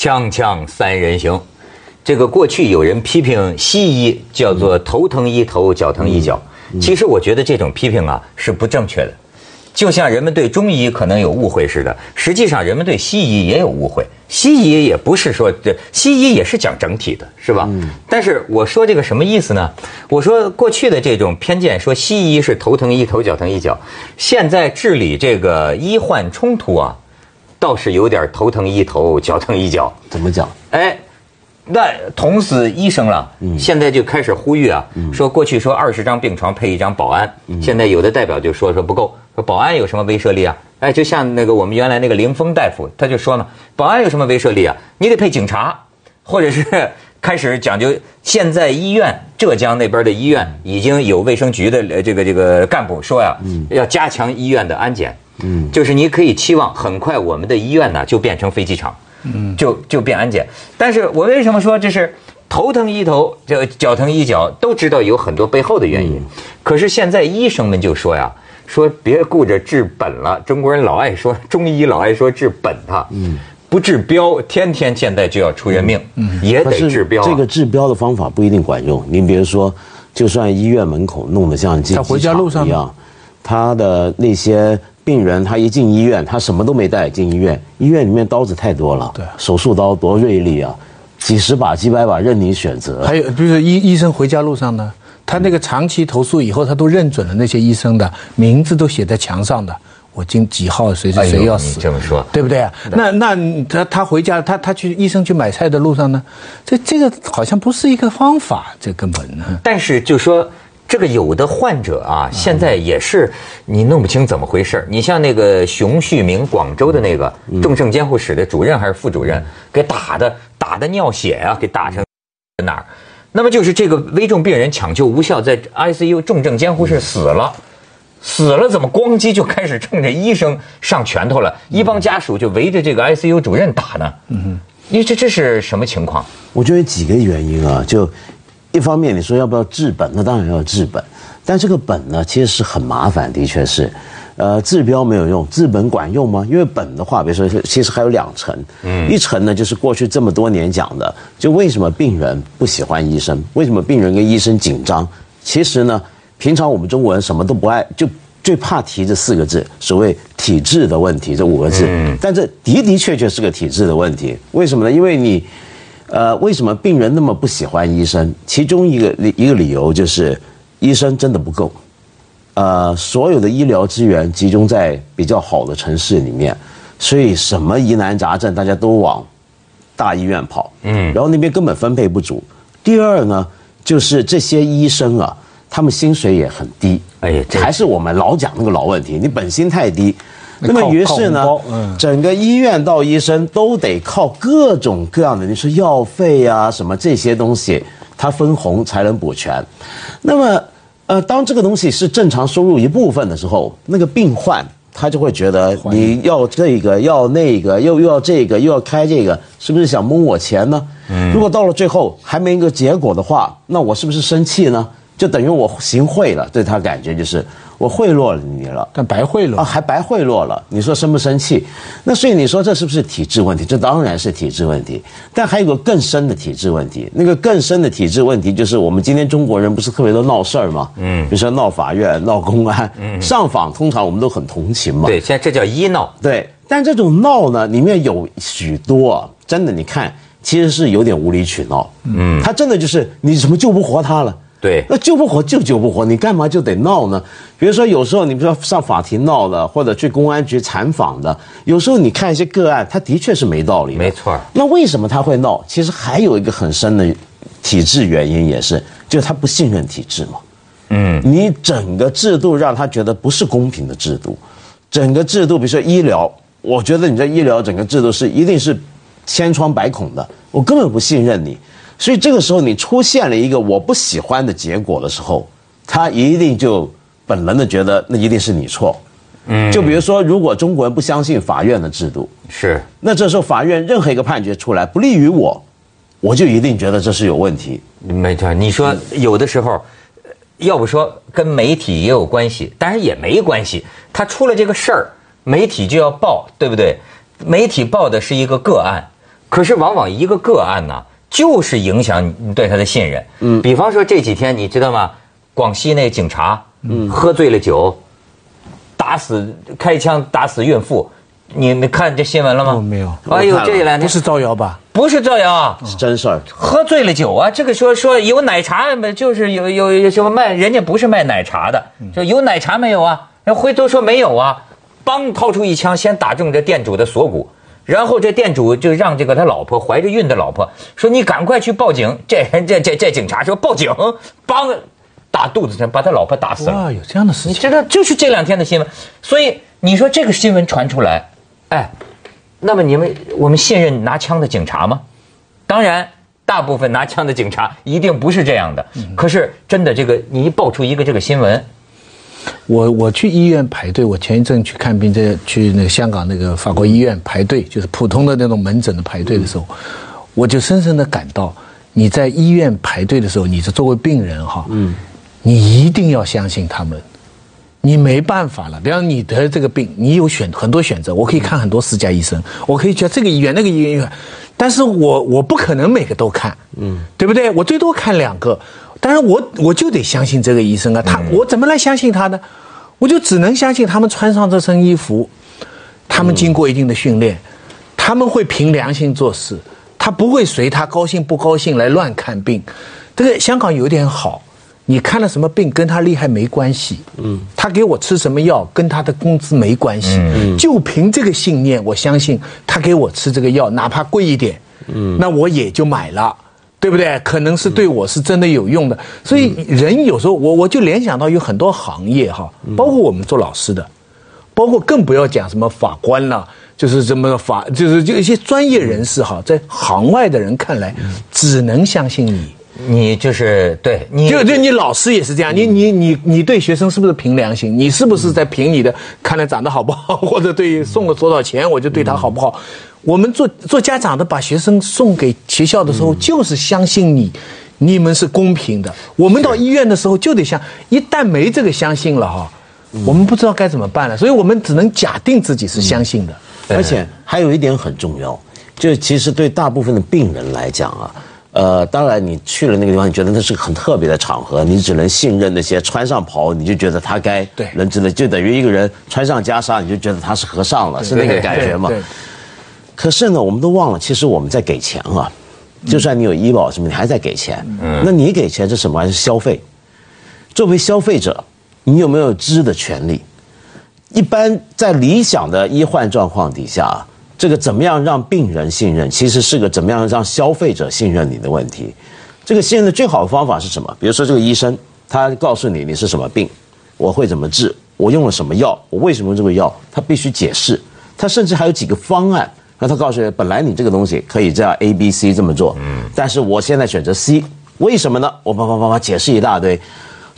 锵锵三人行，这个过去有人批评西医叫做头疼医头，脚疼医脚。其实我觉得这种批评啊是不正确的，就像人们对中医可能有误会似的，实际上人们对西医也有误会。西医也不是说这西医也是讲整体的，是吧？但是我说这个什么意思呢？我说过去的这种偏见，说西医是头疼医头，脚疼医脚，现在治理这个医患冲突啊。倒是有点头疼一头，脚疼一脚。怎么讲？哎，那捅死医生了。现在就开始呼吁啊，说过去说二十张病床配一张保安，现在有的代表就说说不够，说保安有什么威慑力啊？哎，就像那个我们原来那个林峰大夫，他就说嘛，保安有什么威慑力啊？你得配警察，或者是开始讲究。现在医院，浙江那边的医院已经有卫生局的这个这个干部说呀，要加强医院的安检。嗯，就是你可以期望很快我们的医院呢就变成飞机场，嗯，就就变安检。但是我为什么说这是头疼医头，这脚疼医脚，都知道有很多背后的原因。可是现在医生们就说呀，说别顾着治本了。中国人老爱说中医老爱说治本啊，嗯，不治标，天天现在就要出人命，嗯，也得治标。这个治标的方法不一定管用。您比如说，就算医院门口弄得像进机场一样，他的那些。病人他一进医院，他什么都没带进医院，医院里面刀子太多了，对，手术刀多锐利啊，几十把、几百把任你选择。还有，比如说医医生回家路上呢，他那个长期投诉以后，他都认准了那些医生的名字，都写在墙上的。我今几号谁谁谁要死？这么说对不对啊？那那他他回家，他他去医生去买菜的路上呢，这这个好像不是一个方法，这根本呢。但是就说。这个有的患者啊，现在也是你弄不清怎么回事你像那个熊旭明，广州的那个重症监护室的主任还是副主任，给打的打的尿血啊，给打成哪儿？那么就是这个危重病人抢救无效，在 ICU 重症监护室死了，死了怎么咣叽就开始冲着医生上拳头了？一帮家属就围着这个 ICU 主任打呢。嗯哼，你这这是什么情况？我觉得几个原因啊，就。一方面你说要不要治本，那当然要治本，但这个本呢，其实是很麻烦，的确是，呃，治标没有用，治本管用吗？因为本的话，比如说，其实还有两层，嗯，一层呢就是过去这么多年讲的，就为什么病人不喜欢医生，为什么病人跟医生紧张？其实呢，平常我们中国人什么都不爱，就最怕提这四个字，所谓体质的问题这五个字，嗯但这的的确确是个体质的问题，为什么呢？因为你。呃，为什么病人那么不喜欢医生？其中一个一个理由就是，医生真的不够。呃，所有的医疗资源集中在比较好的城市里面，所以什么疑难杂症大家都往大医院跑。嗯，然后那边根本分配不足。第二呢，就是这些医生啊，他们薪水也很低。哎，还是我们老讲那个老问题，你本薪太低。那么于是呢，整个医院到医生都得靠各种各样的，你说药费啊什么这些东西，他分红才能补全。那么，呃，当这个东西是正常收入一部分的时候，那个病患他就会觉得你要这个要那个又又要这个又要开这个，是不是想蒙我钱呢？如果到了最后还没一个结果的话，那我是不是生气呢？就等于我行贿了，对他感觉就是。我贿赂了你了，但白贿赂啊，还白贿赂了。你说生不生气？那所以你说这是不是体制问题？这当然是体制问题。但还有个更深的体制问题，那个更深的体制问题就是我们今天中国人不是特别多闹事儿吗？嗯，比如说闹法院、闹公安、上访，通常我们都很同情嘛。对，现在这叫医闹。对，但这种闹呢，里面有许多真的，你看其实是有点无理取闹。嗯，他真的就是你怎么救不活他了？对，那救不活就救不活，你干嘛就得闹呢？比如说有时候你比如说上法庭闹的，或者去公安局采访的，有时候你看一些个案，他的确是没道理。没错。那为什么他会闹？其实还有一个很深的体制原因，也是，就是他不信任体制嘛。嗯。你整个制度让他觉得不是公平的制度，整个制度，比如说医疗，我觉得你这医疗整个制度是一定是千疮百孔的，我根本不信任你。所以这个时候，你出现了一个我不喜欢的结果的时候，他一定就本能的觉得那一定是你错。嗯，就比如说，如果中国人不相信法院的制度，是，那这时候法院任何一个判决出来不利于我，我就一定觉得这是有问题。没错，你说有的时候，要不说跟媒体也有关系，但是也没关系。他出了这个事儿，媒体就要报，对不对？媒体报的是一个个案。可是往往一个个案呢，就是影响你对他的信任。嗯，比方说这几天你知道吗？广西那警察，嗯，喝醉了酒，打死开枪打死孕妇，你们看这新闻了吗？哦，没有。哎呦，这两天不是造谣吧？不是造谣，是真事儿。喝醉了酒啊，这个说说有奶茶，就是有有有什么卖，人家不是卖奶茶的，就有奶茶没有啊？人回头说没有啊，梆掏出一枪，先打中这店主的锁骨，然后这店主就让这个他老婆怀着孕的老婆说：“你赶快去报警。”这人这这这警察说报警，梆打肚子上，把他老婆打死了。哇，有这样的事情？你知道，就是这两天的新闻。所以你说这个新闻传出来，哎，那么你们我们信任拿枪的警察吗？当然，大部分拿枪的警察一定不是这样的。可是真的，这个你一爆出一个这个新闻，我我去医院排队，我前一阵去看病，在去那个香港那个法国医院排队，就是普通的那种门诊的排队的时候，我就深深的感到，你在医院排队的时候，你是作为病人哈，你一定要相信他们，你没办法了。比方你得这个病，你有选很多选择，我可以看很多私家医生，我可以去这个医院那个医院，但是我我不可能每个都看，对不对？我最多看两个。但是我我就得相信这个医生啊，他我怎么来相信他呢？我就只能相信他们穿上这身衣服，他们经过一定的训练，他们会凭良心做事，他不会随他高兴不高兴来乱看病。这个香港有点好，你看了什么病跟他厉害没关系，嗯，他给我吃什么药跟他的工资没关系，嗯，就凭这个信念，我相信他给我吃这个药，哪怕贵一点，嗯，那我也就买了。对不对？可能是对我是真的有用的，所以人有时候我我就联想到有很多行业哈，包括我们做老师的，包括更不要讲什么法官了，就是什么法，就是就一些专业人士哈，在行外的人看来，只能相信你，你就是对，你就就你老师也是这样，你你你你对学生是不是凭良心？你是不是在凭你的看他长得好不好，或者对送了多少钱我就对他好不好？我们做做家长的，把学生送给学校的时候，就是相信你，你们是公平的。我们到医院的时候就得相，一旦没这个相信了哈，我们不知道该怎么办了。所以我们只能假定自己是相信的。而且还有一点很重要，就其实对大部分的病人来讲啊，呃，当然你去了那个地方，你觉得那是个很特别的场合，你只能信任那些穿上袍，你就觉得他该对人之类，就等于一个人穿上袈裟，你就觉得他是和尚了，是那个感觉嘛。可是呢，我们都忘了，其实我们在给钱啊，就算你有医保什么，你还在给钱。嗯，那你给钱是什么？是消费。作为消费者，你有没有知的权利？一般在理想的医患状况底下，这个怎么样让病人信任，其实是个怎么样让消费者信任你的问题。这个信任的最好的方法是什么？比如说这个医生，他告诉你你是什么病，我会怎么治，我用了什么药，我为什么用这个药，他必须解释。他甚至还有几个方案。那他告诉你，本来你这个东西可以这样 A、B、C 这么做，嗯，但是我现在选择 C，为什么呢？我叭叭叭叭解释一大堆，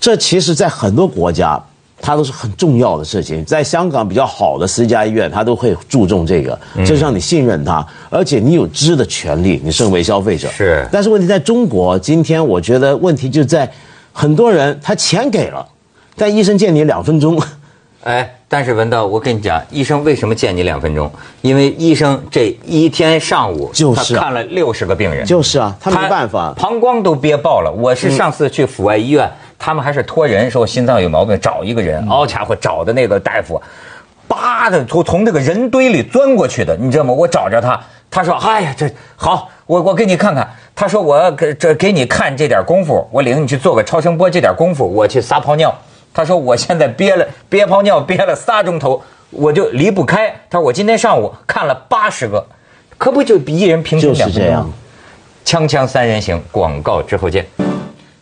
这其实，在很多国家，它都是很重要的事情。在香港比较好的私家医院，他都会注重这个，就是让你信任他，而且你有知的权利，你身为消费者是。但是问题在中国，今天我觉得问题就在，很多人他钱给了，但医生见你两分钟。哎，但是文道，我跟你讲，医生为什么见你两分钟？因为医生这一天上午就是看了六十个病人，就是啊，他没办法，膀胱都憋爆了。我是上次去阜外医院，他们还是托人说我心脏有毛病，找一个人，好家伙，找的那个大夫，叭的从从那个人堆里钻过去的，你知道吗？我找着他，他说：“哎呀，这好，我我给你看看。”他说：“我给这给你看这点功夫，我领你去做个超声波，这点功夫我去撒泡尿。”他说：“我现在憋了憋泡尿憋了仨钟头，我就离不开。”他说：“我今天上午看了八十个，可不就比一人平均两就是这样。锵锵三人行，广告之后见。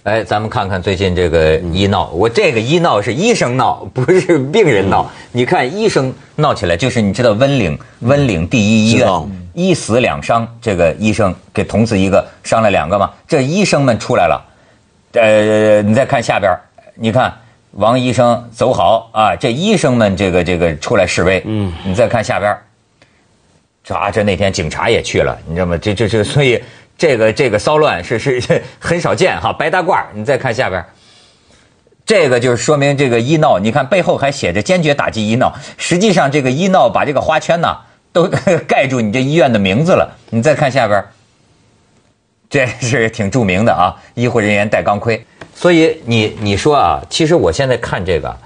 哎，咱们看看最近这个医闹，我这个医闹是医生闹，不是病人闹。你看医生闹起来，就是你知道温岭温岭第一医院一死两伤，这个医生给捅死一个，伤了两个嘛。这医生们出来了，呃，你再看下边，你看。王医生走好啊！这医生们这个这个出来示威，嗯，你再看下边，这啊这那天警察也去了，你知道吗？这这这，所以这个这个骚乱是是 很少见哈。白大褂，你再看下边，这个就是说明这个医闹，你看背后还写着坚决打击医闹。实际上这个医闹把这个花圈呢都 盖住你这医院的名字了。你再看下边，这是挺著名的啊，医护人员戴钢盔。所以你你说啊，其实我现在看这个，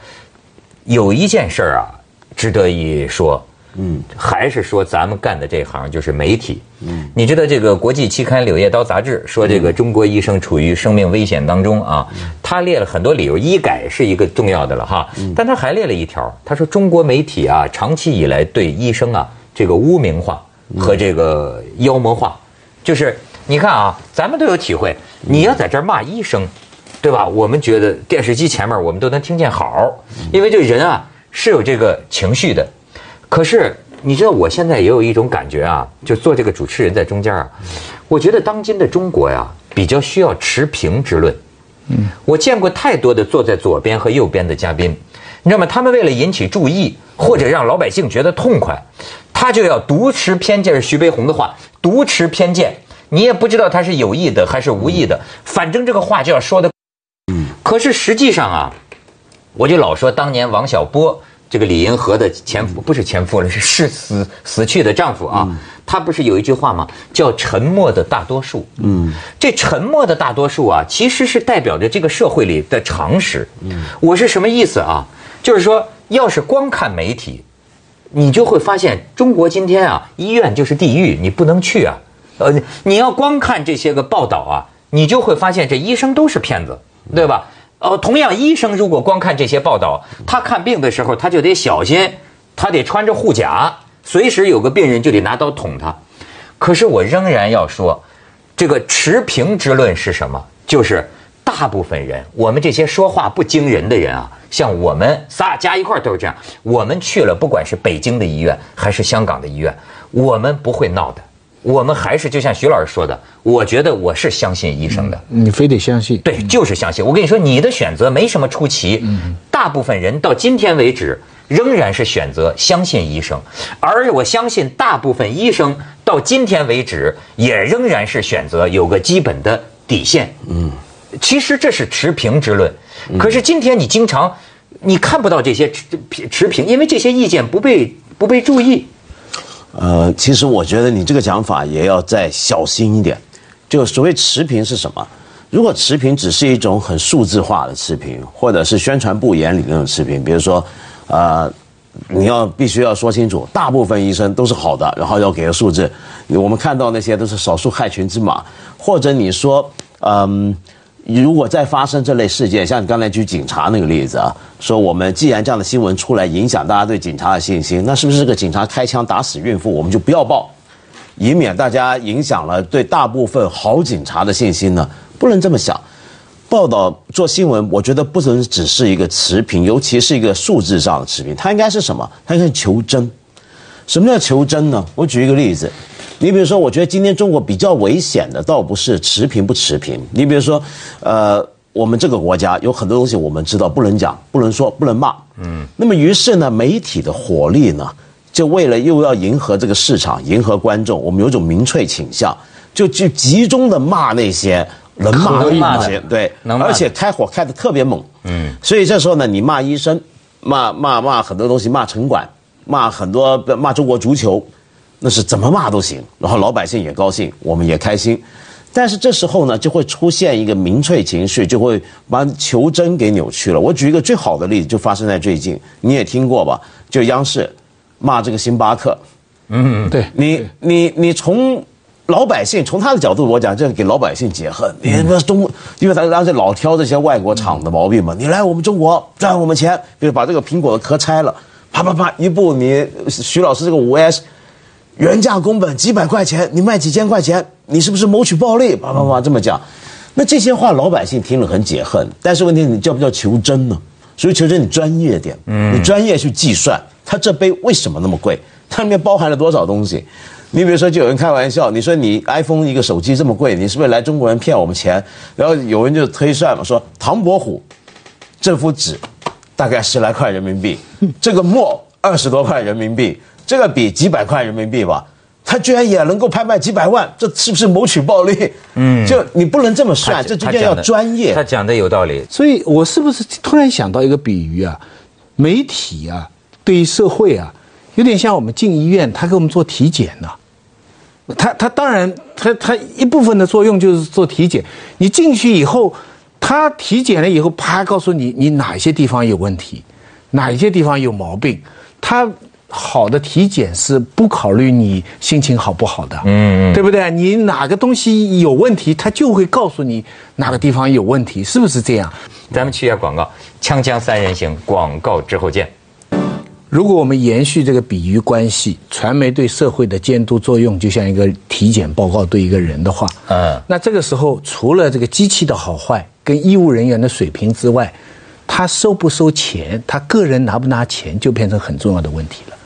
有一件事儿啊，值得一说。嗯，还是说咱们干的这行就是媒体。嗯，你知道这个国际期刊《柳叶刀》杂志说这个中国医生处于生命危险当中啊，他列了很多理由，医改是一个重要的了哈。但他还列了一条，他说中国媒体啊，长期以来对医生啊这个污名化和这个妖魔化，就是你看啊，咱们都有体会，你要在这儿骂医生，对吧？我们觉得电视机前面我们都能听见好，因为这人啊是有这个情绪的。可是你知道，我现在也有一种感觉啊，就做这个主持人在中间啊，我觉得当今的中国呀，比较需要持平之论。嗯，我见过太多的坐在左边和右边的嘉宾，你知道吗？他们为了引起注意或者让老百姓觉得痛快，他就要独持偏见。徐悲鸿的话，独持偏见，你也不知道他是有意的还是无意的，反正这个话就要说的。嗯，可是实际上啊，我就老说当年王小波。这个李银河的前夫不是前夫了，是是死死去的丈夫啊。他不是有一句话吗？叫“沉默的大多数”。嗯，这沉默的大多数啊，其实是代表着这个社会里的常识。嗯，我是什么意思啊？就是说，要是光看媒体，你就会发现中国今天啊，医院就是地狱，你不能去啊。呃，你要光看这些个报道啊，你就会发现这医生都是骗子，对吧？呃，同样，医生如果光看这些报道，他看病的时候他就得小心，他得穿着护甲，随时有个病人就得拿刀捅他。可是我仍然要说，这个持平之论是什么？就是大部分人，我们这些说话不惊人的人啊，像我们仨加一块都是这样。我们去了，不管是北京的医院还是香港的医院，我们不会闹的。我们还是就像徐老师说的，我觉得我是相信医生的。你非得相信？对，就是相信。我跟你说，你的选择没什么出奇。嗯大部分人到今天为止仍然是选择相信医生，而我相信大部分医生到今天为止也仍然是选择有个基本的底线。嗯，其实这是持平之论。可是今天你经常你看不到这些持持平，因为这些意见不被不被注意。呃，其实我觉得你这个讲法也要再小心一点。就所谓持平是什么？如果持平只是一种很数字化的持平，或者是宣传部眼里那种持平，比如说，呃，你要必须要说清楚，大部分医生都是好的，然后要给个数字。我们看到那些都是少数害群之马，或者你说，嗯。如果再发生这类事件，像你刚才举警察那个例子啊，说我们既然这样的新闻出来影响大家对警察的信心，那是不是这个警察开枪打死孕妇，我们就不要报，以免大家影响了对大部分好警察的信心呢？不能这么想。报道做新闻，我觉得不能只是一个持平，尤其是一个数字上的持平，它应该是什么？它应该是求真。什么叫求真呢？我举一个例子。你比如说，我觉得今天中国比较危险的，倒不是持平不持平。你比如说，呃，我们这个国家有很多东西我们知道不能讲、不能说、不能骂。嗯。那么于是呢，媒体的火力呢，就为了又要迎合这个市场、迎合观众，我们有种民粹倾向，就去集中的骂那些能骂的那些，对，而且开火开的特别猛。嗯。所以这时候呢，你骂医生，骂骂骂很多东西，骂城管，骂很多骂中国足球。那是怎么骂都行，然后老百姓也高兴，我们也开心。但是这时候呢，就会出现一个民粹情绪，就会把求真给扭曲了。我举一个最好的例子，就发生在最近，你也听过吧？就央视骂这个星巴克。嗯，对你，你，你从老百姓从他的角度，我讲，这给老百姓解恨。你说中，因为他当时老挑这些外国厂的毛病嘛。你来我们中国赚我们钱，比如把这个苹果的壳拆了，啪啪啪一部，你徐老师这个五 S。原价工本几百块钱，你卖几千块钱，你是不是谋取暴利？叭叭叭这么讲，那这些话老百姓听了很解恨。但是问题你叫不叫求真呢？所以求真你专业点，嗯，你专业去计算，它这杯为什么那么贵？它里面包含了多少东西？你比如说，就有人开玩笑，你说你 iPhone 一个手机这么贵，你是不是来中国人骗我们钱？然后有人就推算嘛，说唐伯虎这幅纸大概十来块人民币，这个墨二十多块人民币。这个比几百块人民币吧，他居然也能够拍卖几百万，这是不是谋取暴利？嗯，就你不能这么算，这中间要专业。他讲的有道理，所以我是不是突然想到一个比喻啊？媒体啊，对于社会啊，有点像我们进医院，他给我们做体检呢。他他当然，他他一部分的作用就是做体检。你进去以后，他体检了以后，啪告诉你你哪些地方有问题，哪一些地方有毛病。他好的体检是不考虑你心情好不好的，嗯，对不对？你哪个东西有问题，他就会告诉你哪个地方有问题，是不是这样？咱们去一下广告，锵锵三人行，广告之后见。如果我们延续这个比喻关系，传媒对社会的监督作用就像一个体检报告对一个人的话，嗯，那这个时候除了这个机器的好坏跟医务人员的水平之外，他收不收钱，他个人拿不拿钱，就变成很重要的问题了。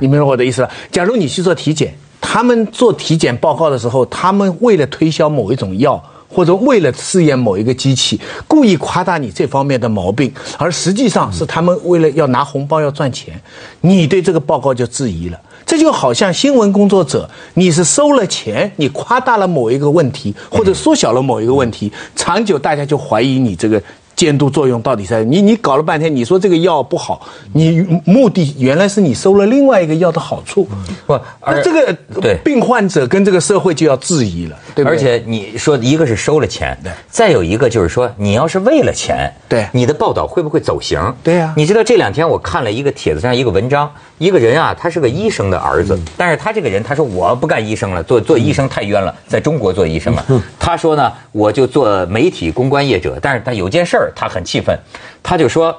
你明白我的意思吧？假如你去做体检，他们做体检报告的时候，他们为了推销某一种药。或者为了试验某一个机器，故意夸大你这方面的毛病，而实际上是他们为了要拿红包要赚钱，你对这个报告就质疑了。这就好像新闻工作者，你是收了钱，你夸大了某一个问题，或者缩小了某一个问题，长久大家就怀疑你这个。监督作用到底在你？你搞了半天，你说这个药不好，你目的原来是你收了另外一个药的好处，不？而这个对病患者跟这个社会就要质疑了，对而且你说一个是收了钱，对，再有一个就是说你要是为了钱，对，你的报道会不会走形？对呀，你知道这两天我看了一个帖子上一个文章，一个人啊，他是个医生的儿子，但是他这个人他说我不干医生了，做做医生太冤了，在中国做医生了。他说呢，我就做媒体公关业者，但是他有件事儿。他很气愤，他就说，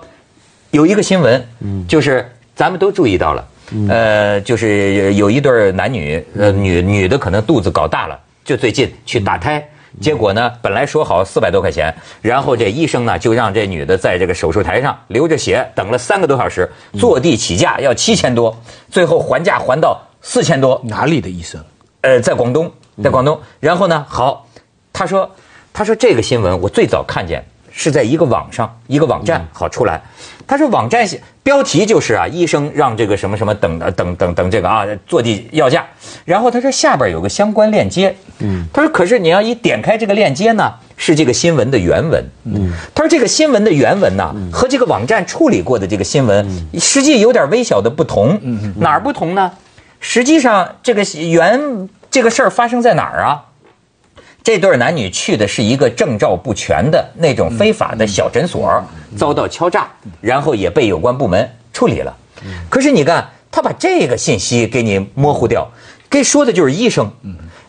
有一个新闻，就是咱们都注意到了，呃，就是有一对男女，呃，女女的可能肚子搞大了，就最近去打胎，结果呢，本来说好四百多块钱，然后这医生呢就让这女的在这个手术台上流着血等了三个多小时，坐地起价要七千多，最后还价还到四千多。哪里的医生？呃，在广东，在广东。然后呢，好，他说，他说这个新闻我最早看见。是在一个网上一个网站好出来，他说网站标题就是啊，医生让这个什么什么等等等等这个啊坐地要价，然后他说下边有个相关链接，嗯，他说可是你要一点开这个链接呢，是这个新闻的原文，嗯，他说这个新闻的原文呢和这个网站处理过的这个新闻实际有点微小的不同，哪儿不同呢？实际上这个原这个事儿发生在哪儿啊？这对男女去的是一个证照不全的那种非法的小诊所，遭到敲诈，然后也被有关部门处理了。可是你看，他把这个信息给你模糊掉，给说的就是医生。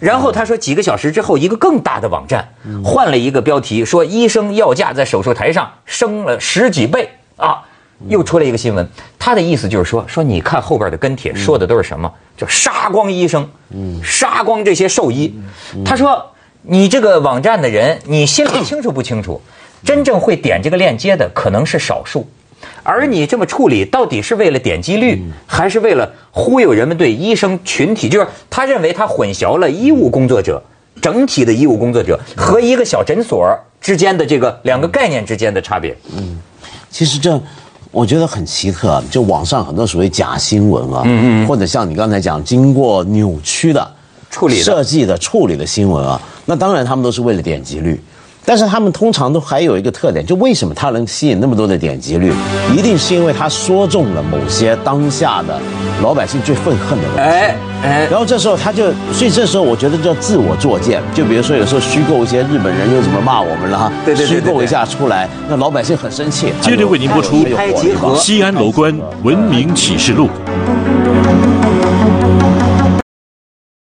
然后他说，几个小时之后，一个更大的网站换了一个标题，说医生要价在手术台上升了十几倍啊，又出来一个新闻。他的意思就是说，说你看后边的跟帖说的都是什么？就杀光医生，杀光这些兽医。他说。你这个网站的人，你心里清楚不清楚？真正会点这个链接的可能是少数，而你这么处理，到底是为了点击率，还是为了忽悠人们对医生群体？就是他认为他混淆了医务工作者，整体的医务工作者和一个小诊所之间的这个两个概念之间的差别。嗯，其实这我觉得很奇特，就网上很多所谓假新闻啊，嗯嗯，或者像你刚才讲经过扭曲的。处理设计的处理的新闻啊，那当然他们都是为了点击率。但是他们通常都还有一个特点，就为什么他能吸引那么多的点击率，一定是因为他说中了某些当下的老百姓最愤恨的东西。哎哎，然后这时候他就，所以这时候我觉得叫自我作践。就比如说有时候虚构一些日本人又怎么骂我们了哈，对对对，虚构一下出来，那老百姓很生气。接着为您播出《西安楼观文明启示录》。